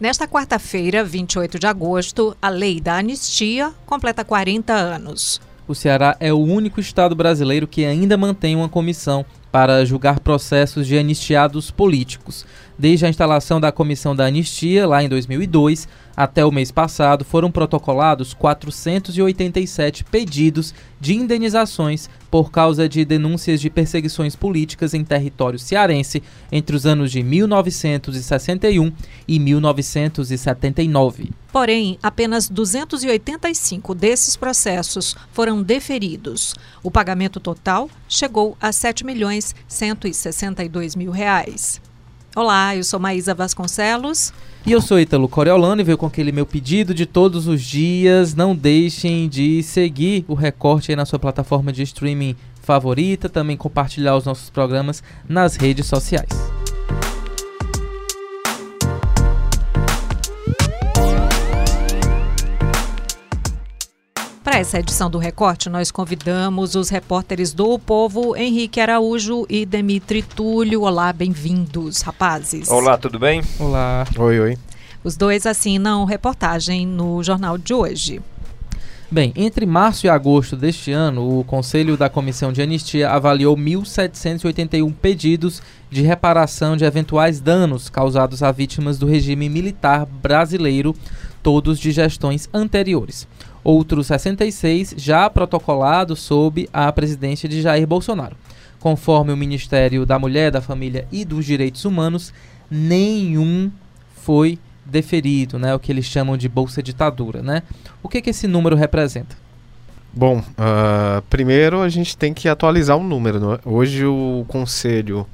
Nesta quarta-feira, 28 de agosto, a lei da anistia completa 40 anos. O Ceará é o único estado brasileiro que ainda mantém uma comissão para julgar processos de anistiados políticos. Desde a instalação da Comissão da Anistia, lá em 2002, até o mês passado, foram protocolados 487 pedidos de indenizações por causa de denúncias de perseguições políticas em território cearense entre os anos de 1961 e 1979. Porém, apenas 285 desses processos foram deferidos. O pagamento total chegou a 7 milhões 162 mil reais. Olá, eu sou Maísa Vasconcelos. E eu sou Ítalo Coriolano e veio com aquele meu pedido de todos os dias. Não deixem de seguir o recorte aí na sua plataforma de streaming favorita, também compartilhar os nossos programas nas redes sociais. Para essa edição do Recorte, nós convidamos os repórteres do Povo, Henrique Araújo e Demitri Túlio. Olá, bem-vindos, rapazes. Olá, tudo bem? Olá. Oi, oi. Os dois assinam reportagem no jornal de hoje. Bem, entre março e agosto deste ano, o Conselho da Comissão de Anistia avaliou 1.781 pedidos de reparação de eventuais danos causados a vítimas do regime militar brasileiro, todos de gestões anteriores outros 66 já protocolados sob a presidência de Jair Bolsonaro. Conforme o Ministério da Mulher, da Família e dos Direitos Humanos, nenhum foi deferido, né, o que eles chamam de bolsa ditadura, né? O que que esse número representa? Bom, uh, primeiro a gente tem que atualizar o número. Né? Hoje o Conselho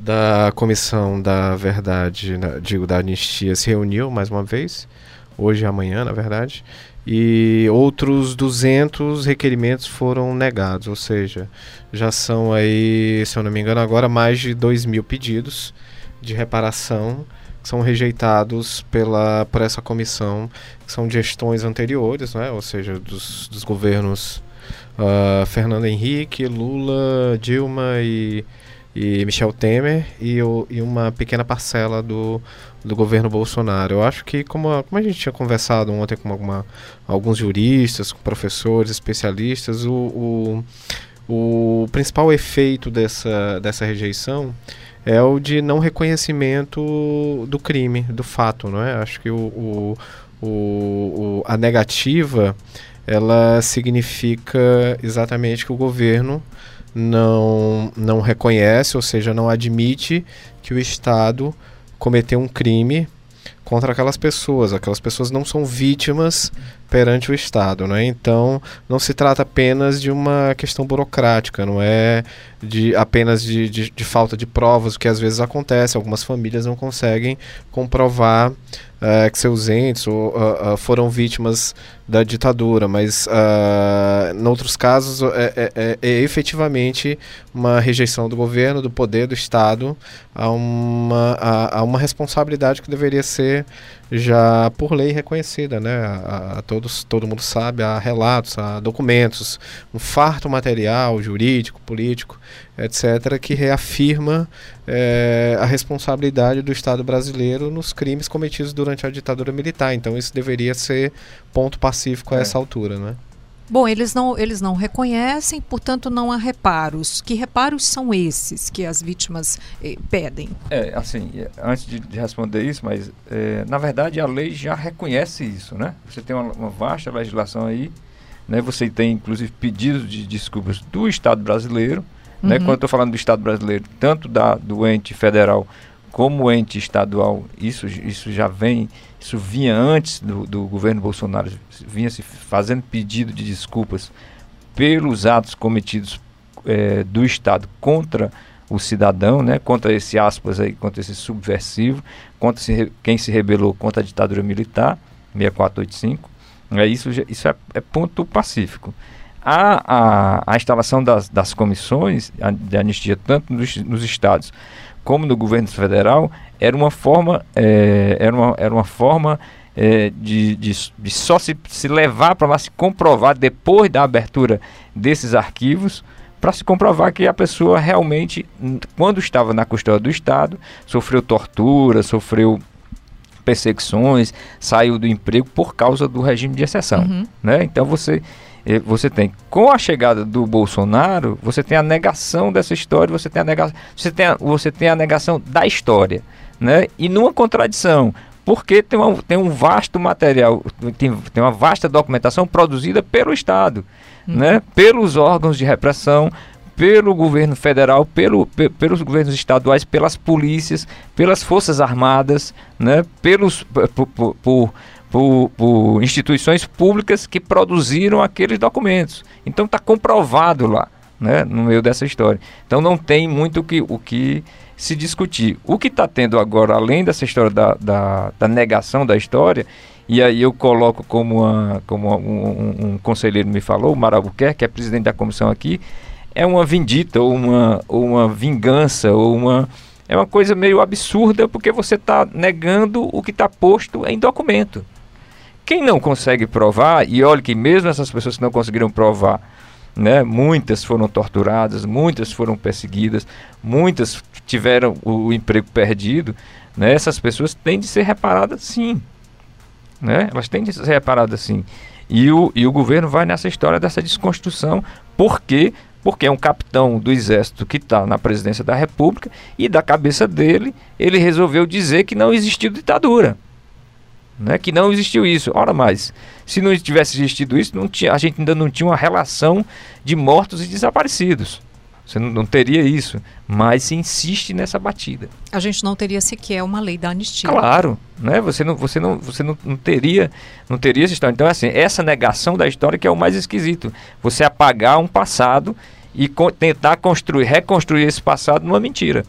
da Comissão da Verdade, né, digo, da Anistia, se reuniu mais uma vez, hoje e amanhã, na verdade, e outros 200 requerimentos foram negados, ou seja, já são aí, se eu não me engano, agora mais de 2 mil pedidos de reparação que são rejeitados pela, por essa comissão, que são gestões anteriores, né? ou seja, dos, dos governos uh, Fernando Henrique, Lula, Dilma e e Michel Temer e, e uma pequena parcela do, do governo Bolsonaro. Eu acho que, como a, como a gente tinha conversado ontem com alguma, alguns juristas, com professores, especialistas, o, o, o principal efeito dessa, dessa rejeição é o de não reconhecimento do crime, do fato, não é? Acho que o, o, o, a negativa ela significa exatamente que o governo não, não reconhece, ou seja, não admite que o Estado cometeu um crime contra aquelas pessoas. Aquelas pessoas não são vítimas perante o Estado, né? Então, não se trata apenas de uma questão burocrática, não é de apenas de, de, de falta de provas, o que às vezes acontece. Algumas famílias não conseguem comprovar que seus entes ou, uh, foram vítimas da ditadura, mas uh, em outros casos é, é, é, é, efetivamente uma rejeição do governo, do poder do Estado a uma, a, a uma responsabilidade que deveria ser já por lei reconhecida, né? A, a, todos, todo mundo sabe, há relatos, há documentos, um farto material jurídico, político, etc., que reafirma é, a responsabilidade do Estado brasileiro nos crimes cometidos durante a ditadura militar. Então isso deveria ser ponto pacífico a é. essa altura, né? Bom, eles não, eles não reconhecem, portanto não há reparos. Que reparos são esses que as vítimas eh, pedem? É, assim, é, antes de, de responder isso, mas é, na verdade a lei já reconhece isso, né? Você tem uma, uma vasta legislação aí, né? Você tem inclusive pedidos de desculpas do Estado brasileiro, né? Uhum. né? Quando eu estou falando do Estado brasileiro, tanto da, do ente federal como ente estadual, isso, isso já vem, isso vinha antes do, do governo Bolsonaro, vinha se fazendo pedido de desculpas pelos atos cometidos é, do Estado contra o cidadão, né, contra esse aspas aí, contra esse subversivo, contra quem se rebelou contra a ditadura militar, 6485. É, isso isso é, é ponto pacífico. A, a, a instalação das, das comissões de anistia, tanto nos, nos estados como no governo federal, era uma forma, é, era uma, era uma forma é, de, de, de, só se, se levar para lá, se comprovar depois da abertura desses arquivos, para se comprovar que a pessoa realmente, quando estava na custódia do Estado, sofreu tortura, sofreu perseguições, saiu do emprego por causa do regime de exceção. Uhum. Né? Então você, você tem, com a chegada do Bolsonaro, você tem a negação dessa história, você tem a negação, você tem a, você tem a negação da história. Né? E numa contradição, porque tem, uma, tem um vasto material, tem, tem uma vasta documentação produzida pelo Estado, né? pelos órgãos de repressão, pelo governo federal, pelo, pe- pelos governos estaduais, pelas polícias, pelas forças armadas, né? pelos, por, por- por- por- por instituições públicas que produziram aqueles documentos. Então está comprovado lá, né? no meio dessa história. Então não tem muito que, o que se discutir. O que está tendo agora, além dessa história da, da, da negação da história, e aí eu coloco como, uma, como um, um- um conselheiro me falou, o Marabuquer, que é presidente da comissão aqui, é uma vindita, ou uma, ou uma vingança, ou uma. É uma coisa meio absurda porque você está negando o que está posto em documento. Quem não consegue provar, e olha que mesmo essas pessoas que não conseguiram provar, né, muitas foram torturadas, muitas foram perseguidas, muitas tiveram o, o emprego perdido, né, essas pessoas têm de ser reparadas sim. Né? Elas têm de ser reparadas sim. E o, e o governo vai nessa história dessa desconstrução, porque porque é um capitão do exército que está na presidência da república e da cabeça dele ele resolveu dizer que não existiu ditadura né, que não existiu isso. Ora mais, se não tivesse existido isso, não tinha, a gente ainda não tinha uma relação de mortos e desaparecidos. Você não, não teria isso, mas se insiste nessa batida. A gente não teria sequer uma lei da anistia. Claro, né? Você não, você não, você não, não teria, não teria essa história. Então, assim, essa negação da história que é o mais esquisito. Você apagar um passado e co- tentar construir, reconstruir esse passado numa mentira.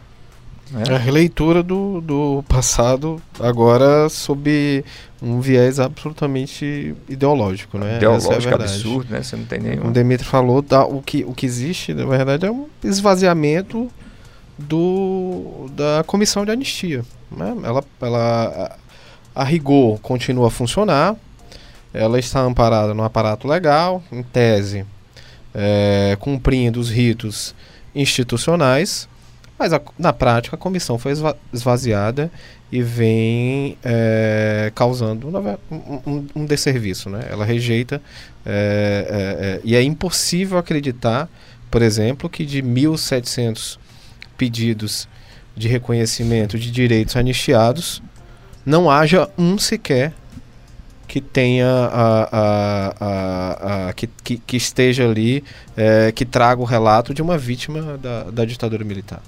É a releitura do, do passado agora sob um viés absolutamente ideológico, né? É Ideológico, verdade. absurdo, né? Você não tem nenhum. o Demetrio falou, o, que, o que existe, na verdade, é um esvaziamento do, da comissão de anistia. né? Ela, ela, a, a rigor, continua a funcionar, ela está amparada no aparato legal, em tese, é, cumprindo os ritos institucionais, mas a- na prática a comissão foi esva- esvaziada e vem é, causando um, um, um desserviço. Né? Ela rejeita é, é, e é impossível acreditar, por exemplo, que de 1.700 pedidos de reconhecimento de direitos anistiados, não haja um sequer que tenha a, a, a- que, que, que esteja ali, é, que traga o relato de uma vítima da, da ditadura militar.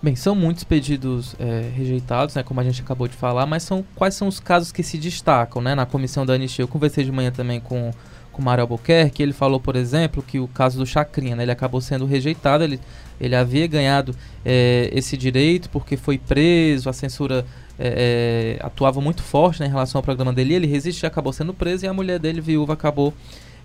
Bem, são muitos pedidos é, rejeitados, né, como a gente acabou de falar, mas são quais são os casos que se destacam né, na comissão da anistia? Eu conversei de manhã também com, com o Mário Albuquerque, ele falou, por exemplo, que o caso do Chacrinha, né, ele acabou sendo rejeitado, ele, ele havia ganhado é, esse direito porque foi preso, a censura é, é, atuava muito forte né, em relação ao programa dele, ele resistiu, acabou sendo preso e a mulher dele, viúva, acabou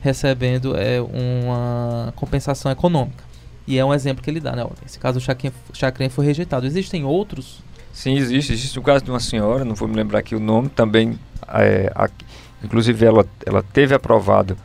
recebendo é, uma compensação econômica. E é um exemplo que ele dá, né? Esse caso Chacrinha, Chacrinha foi rejeitado. Existem outros? Sim, existe. Existe o caso de uma senhora, não vou me lembrar aqui o nome, também, é, aqui- inclusive ela, ela teve aprovado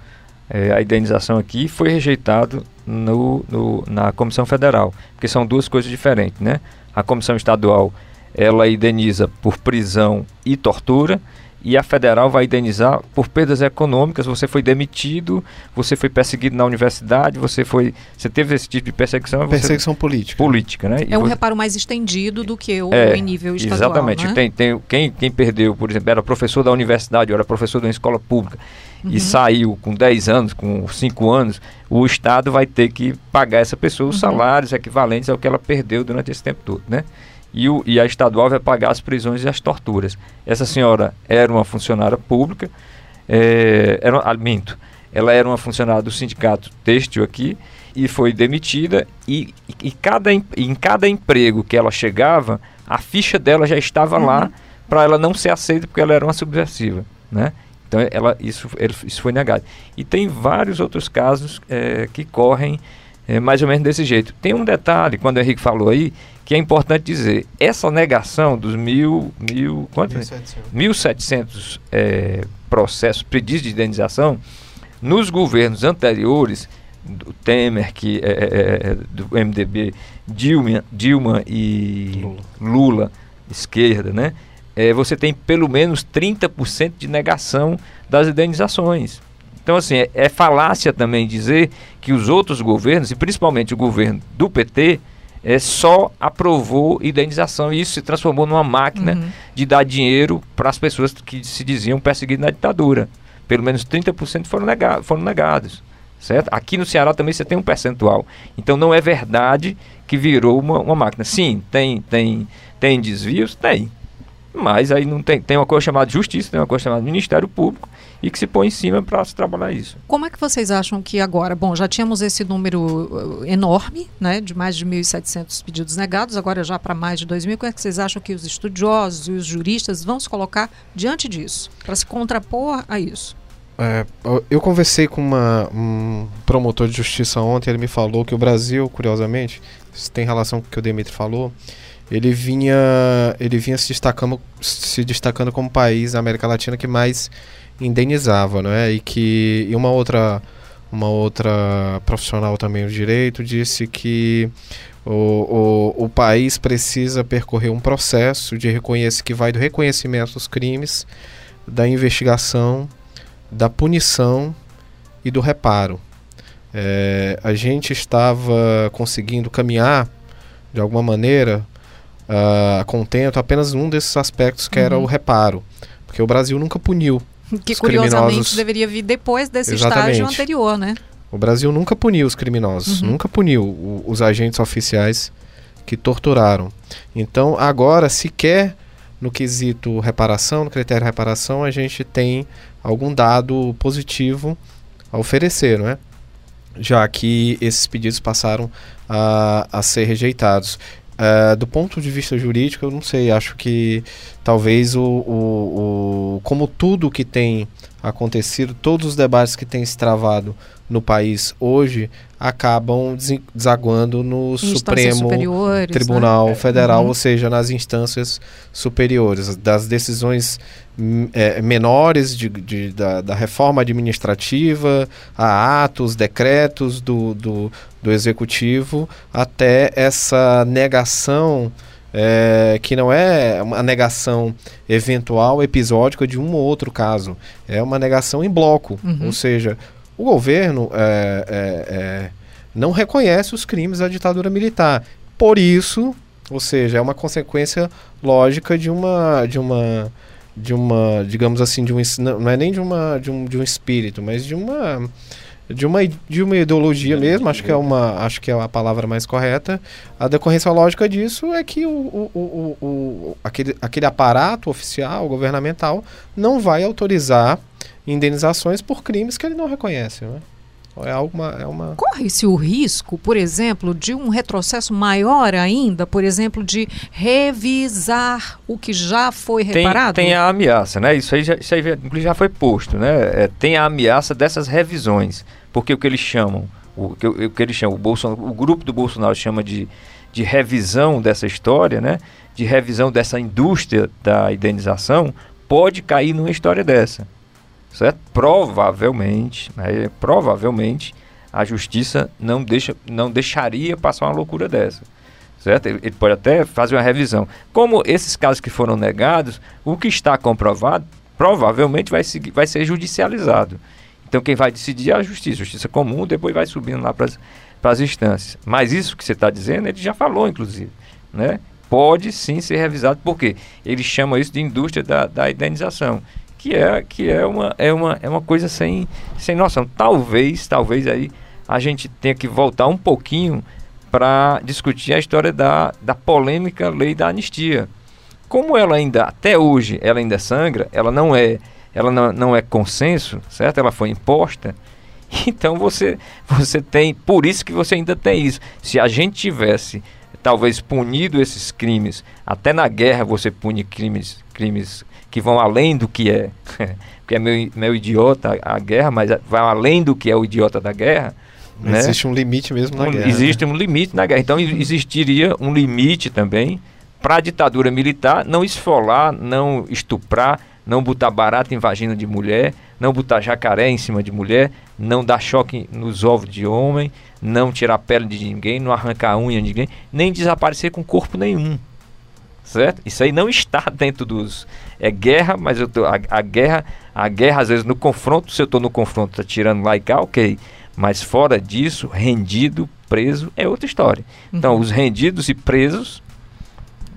é, a indenização aqui e foi rejeitado no, no- na Comissão Federal, porque são duas coisas diferentes, né? A Comissão Estadual, ela indeniza por prisão e tortura, e a federal vai indenizar por perdas econômicas. Você foi demitido, você foi perseguido na universidade, você foi, você teve esse tipo de perseguição, você- Perseguição política. política, né? E É um você- reparo mais estendido do que o É, em nível estadual. Exatamente. né? Tem, tem, quem, quem perdeu, por exemplo, era professor da universidade, ou era professor de uma escola pública Uhum. e saiu com 10 anos, com 5 anos, o Estado vai ter que pagar essa pessoa os Uhum. salários equivalentes ao que ela perdeu durante esse tempo todo, né? E, o, e a estadual vai pagar as prisões e as torturas. Essa senhora era uma funcionária pública, é, era, ah, minto, ela era uma funcionária do sindicato têxtil aqui e foi demitida e, e cada, em, cada emprego que ela chegava, a ficha dela já estava lá para ela não ser aceita porque ela era uma subversiva, né? Então ela, isso, isso foi negado. E tem vários outros casos eh, que correm eh, mais ou menos desse jeito. Tem um detalhe, quando o Henrique falou aí, que é importante dizer. Essa negação dos mil... mil quanto? 1.700 eh, processos, pedidos de indenização, nos governos anteriores, do Temer, que é, é, é, do MDB, Dilma, Dilma e Lula. Lula, esquerda, né? é, você tem pelo menos 30% de negação das indenizações. Então, assim, é, é, falácia também dizer que os outros governos, e principalmente o governo do PT, é, só aprovou indenização e isso se transformou numa máquina uhum. de dar dinheiro para as pessoas que se diziam perseguidas na ditadura. Pelo menos 30% foram, nega foram negados. Certo? Aqui no Ceará também você tem um percentual. Então não é verdade que virou uma, uma máquina. Sim, tem, tem, tem desvios? Tem. Mas aí não tem, tem uma coisa chamada justiça, tem uma coisa chamada Ministério Público e que se põe em cima para se trabalhar isso. Como é que vocês acham que agora, bom, já tínhamos esse número uh, enorme, né, de mais de 1.700 pedidos negados, agora já para mais de 2.000, como é que vocês acham que os estudiosos e os juristas vão se colocar diante disso, para se contrapor a isso? É, eu conversei com uma, um promotor de justiça ontem, ele me falou que o Brasil, curiosamente, isso tem relação com o que o Demetri falou, ele vinha, ele vinha se destacando, se destacando como país na América Latina que mais indenizava, não é? E que e uma outra uma outra profissional também do direito disse que o, o, o país precisa percorrer um processo de reconhecer que vai do reconhecimento dos crimes, da investigação, da punição e do reparo. É, a gente estava conseguindo caminhar de alguma maneira uh, contento apenas num desses aspectos que uhum. era o reparo, porque o Brasil nunca puniu que curiosamente criminosos. deveria vir depois desse Exatamente. estágio anterior, né? O Brasil nunca puniu os criminosos, uhum. nunca puniu o, os agentes oficiais que torturaram. Então, agora, sequer no quesito reparação, no critério reparação, a gente tem algum dado positivo a oferecer, não é? Já que esses pedidos passaram a, a ser rejeitados. Uh, do ponto de vista jurídico, eu não sei, acho que talvez o, o, o, como tudo que tem acontecido, todos os debates que têm se travado no país hoje acabam desaguando no Supremo Tribunal né? Federal, uhum. ou seja, nas instâncias superiores, das decisões hum, é, menores de, de da, da, reforma administrativa, a atos, decretos do, do, do executivo, até essa negação. É, que não é uma negação eventual, episódica de um ou outro caso. É uma negação em bloco. Uhum. Ou seja, o governo é, é, é, não reconhece os crimes da ditadura militar. Por isso, ou seja, é uma consequência lógica de uma de uma de uma, digamos assim, de um não é nem de uma de um, de um espírito, mas de uma de uma, de uma ideologia mesmo, acho que é uma acho que é a palavra mais correta. A decorrência lógica disso é que o, o, o, o aquele, aquele aparato oficial, governamental, não vai autorizar indenizações por crimes que ele não reconhece. Né? É alguma, é uma... Corre-se o risco, por exemplo, de um retrocesso maior ainda, por exemplo, de revisar o que já foi reparado? Tem, tem a ameaça, né? Isso aí já, isso aí já foi posto, né? É, tem a ameaça dessas revisões, porque o que eles chamam, o que, o que eles chamam, o, Bolsonaro, o grupo do Bolsonaro chama de, de revisão dessa história, né? De revisão dessa indústria da indenização, pode cair numa história dessa certo? Provavelmente, né, provavelmente a justiça não, deixa, não deixaria passar uma loucura dessa. Certo? Ele, ele, pode até fazer uma revisão. Como esses casos que foram negados, o que está comprovado provavelmente vai, seguir, vai ser judicializado. Então quem vai decidir é a justiça, justiça comum, depois vai subindo lá para as instâncias. Mas isso que você está dizendo, ele já falou, inclusive. Né? Pode sim ser revisado, porque ele chama isso de indústria da, da indenização que é que é uma é uma, é uma coisa sem sem noção. Talvez, talvez aí a gente tenha que voltar um pouquinho para discutir a história da, da polêmica lei da anistia. Como ela ainda até hoje ela ainda sangra, ela não é ela não, não é consenso, certo? Ela foi imposta. Então você você tem, por isso que você ainda tem isso. Se a gente tivesse talvez punido esses crimes, até na guerra você pune crimes crimes que vão além do que é, porque é meio, meio idiota a guerra, mas vai além do que é o idiota da guerra. Né? Existe um limite mesmo na um, guerra. Existe né? um limite na guerra. Então existiria um limite também para a ditadura militar não esfolar, não estuprar, não botar barato em vagina de mulher, não botar jacaré em cima de mulher, não dar choque nos ovos de homem, não tirar pele de ninguém, não arrancar unha de ninguém, nem desaparecer com corpo nenhum certo? Isso aí não está dentro dos é guerra, mas eu tô, a, a guerra, a guerra às vezes no confronto, se eu estou no confronto, tá tirando lá e cá, ok. Mas fora disso, rendido, preso é outra história. Então, uhum. os rendidos e presos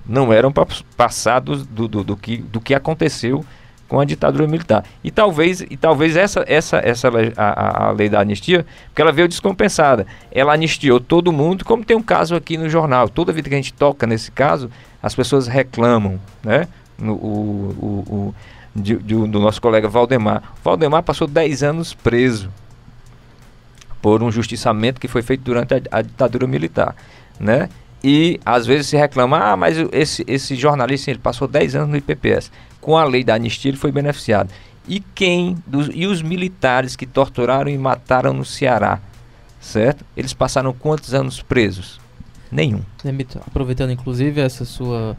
não eram passados do, do, do, que, do que aconteceu com a ditadura militar. E talvez, e talvez essa, essa, essa a, a lei da anistia, porque ela veio descompensada. Ela anistiou todo mundo, como tem um caso aqui no jornal. Toda vida que a gente toca nesse caso, as pessoas reclamam, né? No, o, o, o de, de, do nosso colega Valdemar. Valdemar passou 10 anos preso por um justiçamento que foi feito durante a, a ditadura militar, né? E às vezes se reclama, ah, mas esse, esse jornalista ele passou 10 anos no IPPS. Com a lei da anistia ele foi beneficiado. E quem, dos, e os militares que torturaram e mataram no Ceará, certo? Eles passaram quantos anos presos? Nenhum. Aproveitando inclusive essa sua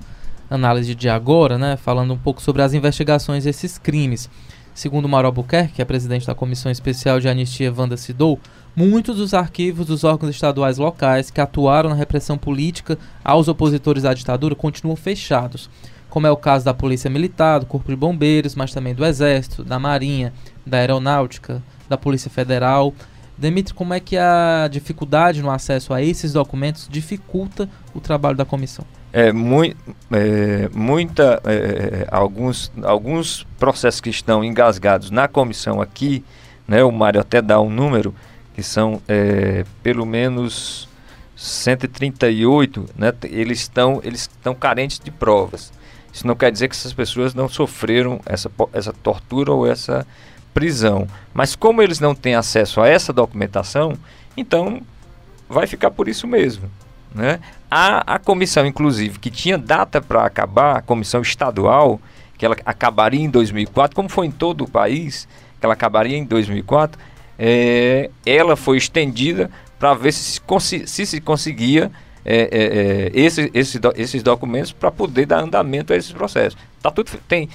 análise de agora, né, falando um pouco sobre as investigações desses crimes. Segundo Mauro Albuquerque, que é presidente da Comissão Especial de Anistia Wanda Sidou, muitos dos arquivos dos órgãos estaduais locais que atuaram na repressão política aos opositores à ditadura continuam fechados, como é o caso da Polícia Militar, do Corpo de Bombeiros, mas também do Exército, da Marinha, da Aeronáutica, da Polícia Federal. Demitri, como é que a dificuldade no acesso a esses documentos dificulta o trabalho da comissão? É, é, muita, é, alguns, alguns processos que estão engasgados na comissão aqui, né, o Mário até dá um número, que são é, pelo menos 138, né, eles estão eles estão carentes de provas. Isso não quer dizer que essas pessoas não sofreram essa, essa tortura ou essa prisão. Mas como eles não têm acesso a essa documentação, então vai ficar por isso mesmo. Né? A, a comissão, inclusive, que tinha data para acabar, a comissão estadual, que ela acabaria em 2004, como foi em todo o país, que ela acabaria em 2004, é, ela foi estendida para ver se se, se, se conseguia é, é, é, esse, esse, esses documentos para poder dar andamento a esses processos. Tá tudo, tem,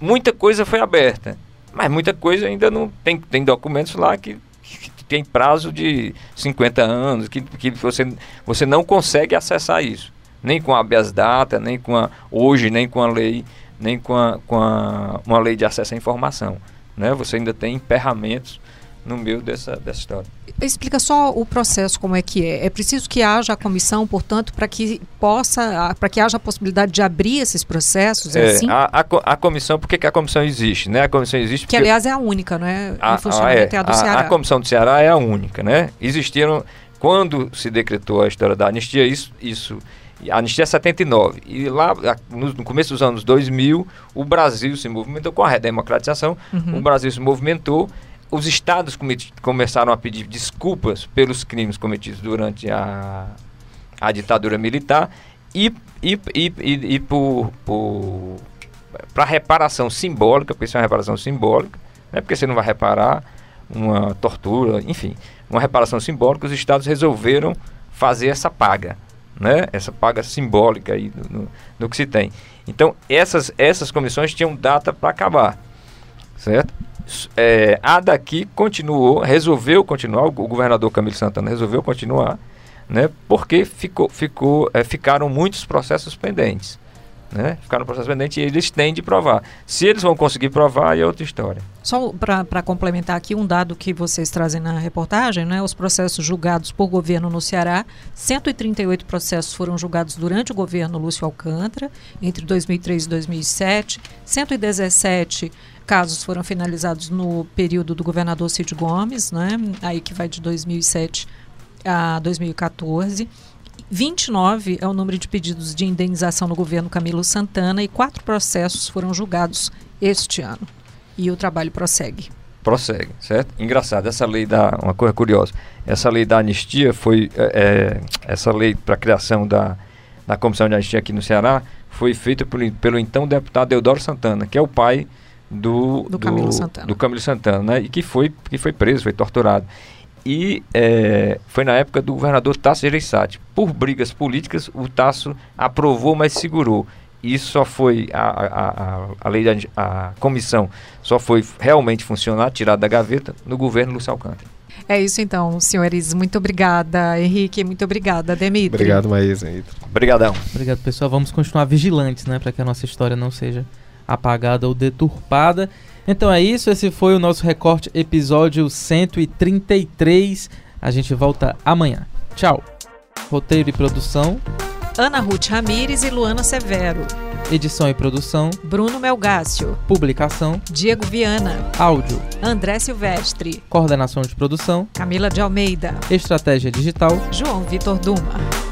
muita coisa foi aberta, mas muita coisa ainda não tem, tem documentos lá que, que tem prazo de 50 anos, que, que você, você não consegue acessar isso. Nem com a habeas data, nem com a hoje, nem com a lei, nem com, a, com a, uma lei de acesso à informação. Né? Você ainda tem emperramentos no meio dessa, dessa história. Explica só o processo como é que é. É preciso que haja a comissão, portanto, para que possa, para que haja a possibilidade de abrir esses processos, é, é assim? A, a, a, comissão, por que, a comissão existe? Né? A comissão existe porque... Que, aliás, é a única, não é? A, funcionamento é, a do Ceará. A comissão do Ceará é a única, né? Existiram, quando se decretou a história da anistia, isso... isso a anistia é 79. E lá, no, no, começo dos anos 2000, o Brasil se movimentou com a redemocratização. Uhum. O Brasil se movimentou os estados começaram a pedir desculpas pelos crimes cometidos durante a, a ditadura militar e, e, e, e, e por, por para reparação simbólica, porque isso é uma reparação simbólica, né, porque você não vai reparar uma tortura, enfim, uma reparação simbólica, os estados resolveram fazer essa paga, né, essa paga simbólica aí no, no, no que se tem. Então, essas, essas comissões tinham data para acabar, certo? É, a daqui continuou, resolveu continuar, o governador Camilo Santana resolveu continuar, né, porque ficou, ficou, é, ficaram muitos processos pendentes. Né? Ficaram processos pendentes e eles têm de provar. Se eles vão conseguir provar, é outra história. Só para complementar aqui um dado que vocês trazem na reportagem, né? os processos julgados por governo no Ceará, 138 processos foram julgados durante o governo Lúcio Alcântara, entre 2003 e 2007, 117 casos foram finalizados no período do governador Cid Gomes, né? aí que vai de 2007 a 2014. 29 é o número de pedidos de indenização no governo Camilo Santana e quatro processos foram julgados este ano. E o trabalho prossegue. Prossegue, certo? Engraçado, essa lei da. Uma coisa curiosa. Essa lei da anistia foi. É, é essa lei para a criação da, da comissão de anistia aqui no Ceará foi feita pelo, pelo então deputado Eudoro Santana, que é o pai do, do, do Camilo Santana, do Camilo Santana né? e que foi, que foi preso, foi torturado. E é, foi na época do governador Tasso Gereissati. Por brigas políticas, o Tasso aprovou, mas segurou. Isso só foi, a, a, a, a lei da a comissão só foi realmente funcionar, tirada da gaveta, no governo Lúcio Alcântara. É isso então, senhores. Muito obrigada, Henrique. Muito obrigada, Demitri. Obrigado, Maísa. Obrigadão. Obrigado, pessoal. Vamos continuar vigilantes, né? Para que a nossa história não seja apagada ou deturpada. Então é isso. Esse foi o nosso recorte episódio 133. A gente volta amanhã. Tchau. Roteiro e produção. Ana Ruth Ramires e Luana Severo. Edição e produção. Bruno Melgácio. Publicação. Diego Viana. Áudio. André Silvestre. Coordenação de produção. Camila de Almeida. Estratégia digital. João Vitor Duma.